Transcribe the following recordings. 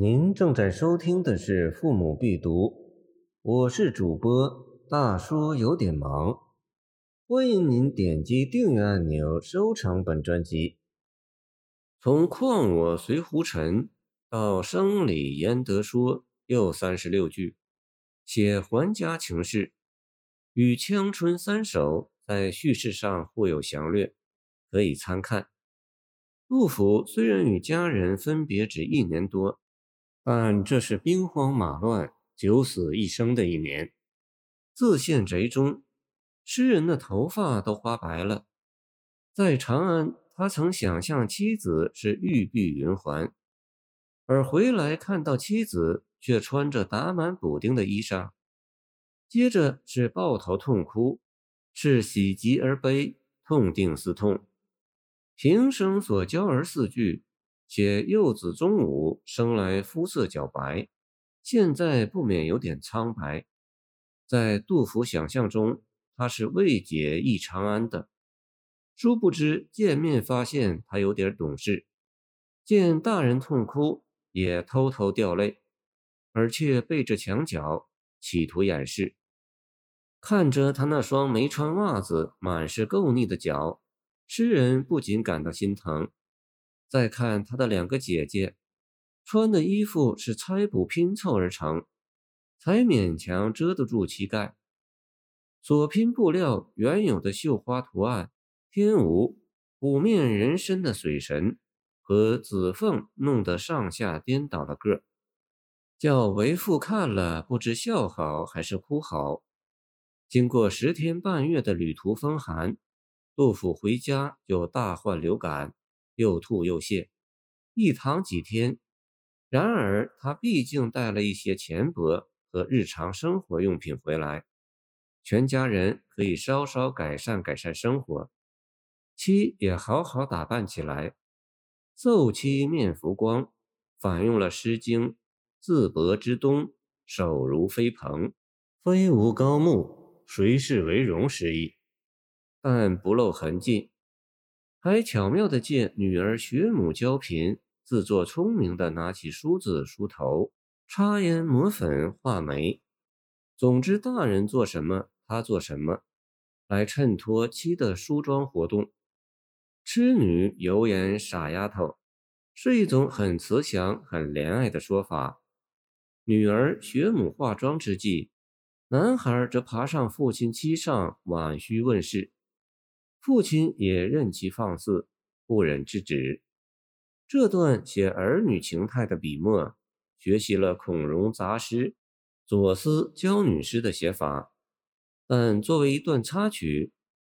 您正在收听的是《父母必读》，我是主播大叔，有点忙。欢迎您点击订阅按钮，收藏本专辑。从“况我随胡尘”到“生理焉得说”，又三十六句，写还家情事，与《青春三首》在叙事上互有详略，可以参看。杜甫虽然与家人分别只一年多。但这是兵荒马乱、九死一生的一年。自县宅中，诗人的头发都花白了。在长安，他曾想象妻子是玉臂云环，而回来看到妻子却穿着打满补丁的衣裳。接着是抱头痛哭，是喜极而悲，痛定思痛。平生所教而四句。且幼子中午生来肤色较白，现在不免有点苍白。在杜甫想象中，他是未解忆长安的。殊不知见面发现他有点懂事，见大人痛哭也偷偷掉泪，而且背着墙角企图掩饰。看着他那双没穿袜子、满是垢腻的脚，诗人不禁感到心疼。再看他的两个姐姐，穿的衣服是拆补拼凑而成，才勉强遮得住膝盖。所拼布料原有的绣花图案，天无虎面人身的水神和紫凤弄得上下颠倒了个，叫为父看了不知笑好还是哭好。经过十天半月的旅途风寒，杜甫回家就大患流感。又吐又泻，一躺几天。然而他毕竟带了一些钱帛和日常生活用品回来，全家人可以稍稍改善改善生活。妻也好好打扮起来，奏妻面浮光，反用了《诗经》“自薄之冬，手如飞蓬，非无高木，谁是为荣”诗意，但不露痕迹。还巧妙地借女儿学母娇贫，自作聪明地拿起梳子梳头、擦胭抹粉、画眉。总之，大人做什么，他做什么，来衬托妻的梳妆活动。痴女有眼傻丫头，是一种很慈祥、很怜爱的说法。女儿学母化妆之际，男孩则爬上父亲膝上，婉须问事。父亲也任其放肆，不忍制止。这段写儿女情态的笔墨，学习了孔融杂诗、左思教女诗的写法，但作为一段插曲，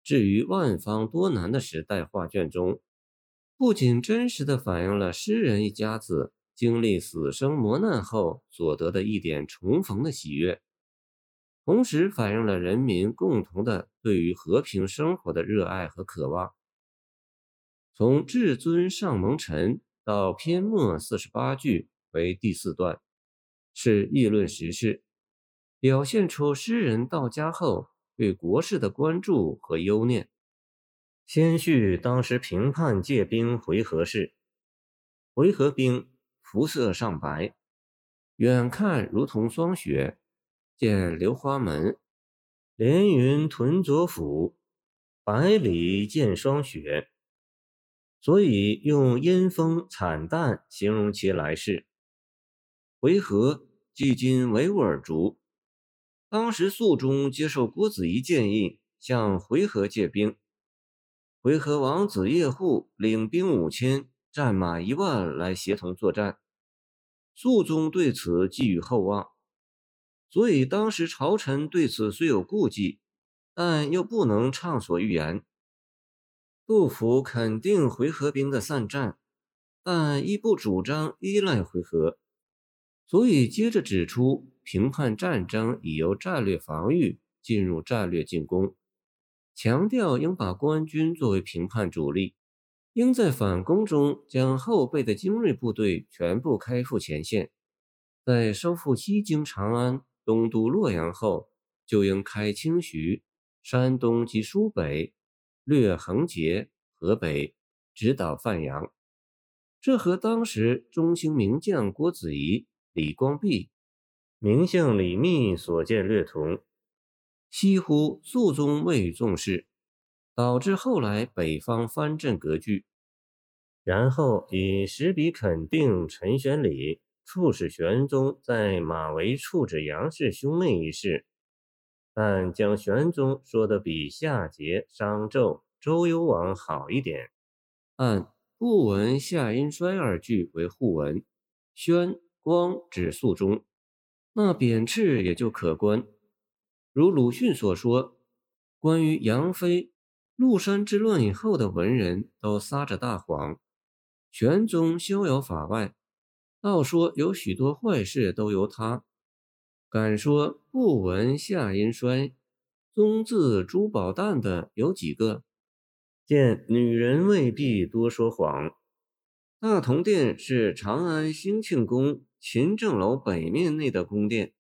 置于万方多难的时代画卷中，不仅真实的反映了诗人一家子经历死生磨难后所得的一点重逢的喜悦。同时反映了人民共同的对于和平生活的热爱和渴望。从至尊上蒙尘到篇末四十八句为第四段，是议论时事，表现出诗人到家后对国事的关注和忧念。先叙当时平叛借兵回纥事，回纥兵肤色尚白，远看如同霜雪。见流花门，连云屯左府，百里见霜雪。所以用阴风惨淡形容其来世。回纥距今维吾尔族，当时肃宗接受郭子仪建议，向回纥借兵。回纥王子叶护领兵五千，战马一万来协同作战。肃宗对此寄予厚望。所以当时朝臣对此虽有顾忌，但又不能畅所欲言。杜甫肯定回纥兵的散战，但亦不主张依赖回纥，所以接着指出，评判战争已由战略防御进入战略进攻，强调应把官军作为评判主力，应在反攻中将后备的精锐部队全部开赴前线，在收复西京、长安。东渡洛阳后，就应开清徐、山东及苏北，略横截河北，直捣范阳。这和当时中兴名将郭子仪、李光弼、名相李密所见略同，西乎肃宗未重视，导致后来北方藩镇割据。然后以实笔肯定陈玄礼促使玄宗在马嵬处置杨氏兄妹一事，但将玄宗说的比夏桀、商纣、周幽王好一点，按。不闻夏殷衰二句为互文，宣光指肃宗，那贬斥也就可观。如鲁迅所说，关于杨妃、麓山之乱以后的文人都撒着大谎，玄宗逍遥法外，倒说有许多坏事都由他。敢说不闻夏阴衰，宗字珠宝蛋的有几个？见女人未必多说谎。大同殿是长安兴庆宫勤政楼北面内的宫殿，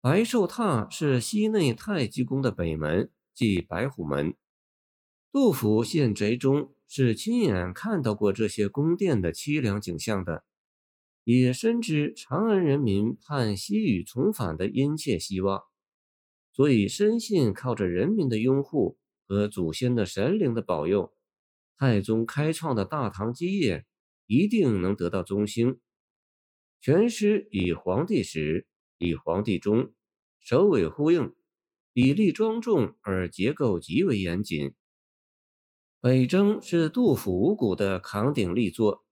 白寿榻是西内太极宫的北门，即白虎门。杜甫献贼中是亲眼看到过这些宫殿的凄凉景象的，也深知长安人民盼西域重返的殷切希望，所以深信靠着人民的拥护。和祖先的神灵的保佑，太宗开创的大唐基业一定能得到中兴。全诗以皇帝始，以皇帝终，首尾呼应，比例庄重而结构极为严谨。《北征》是杜甫五谷的扛鼎力作，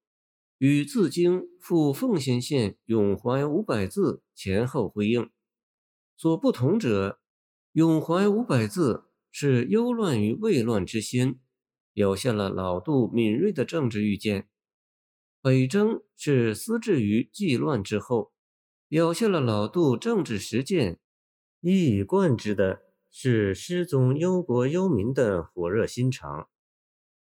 与自京赴奉先县咏怀五百字前后呼应。所不同者，咏怀五百字。是忧乱于未乱之先，表现了老杜敏锐的政治预见；北征是思治于既乱之后，表现了老杜政治实践一以贯之的是失宗忧国忧民的火热心肠。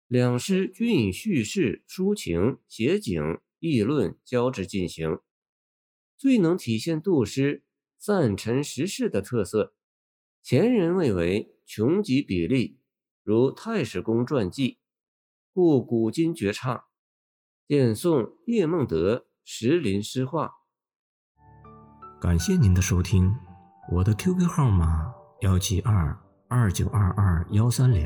两诗均以叙事、抒情、写景、议论交织进行，最能体现杜诗赞陈时事的特色。前人谓为。穷极比例，如太史公传记，故古今绝唱。见宋叶梦得《石林诗话》。感谢您的收听，我的 QQ 号码幺七二二九二二幺三零，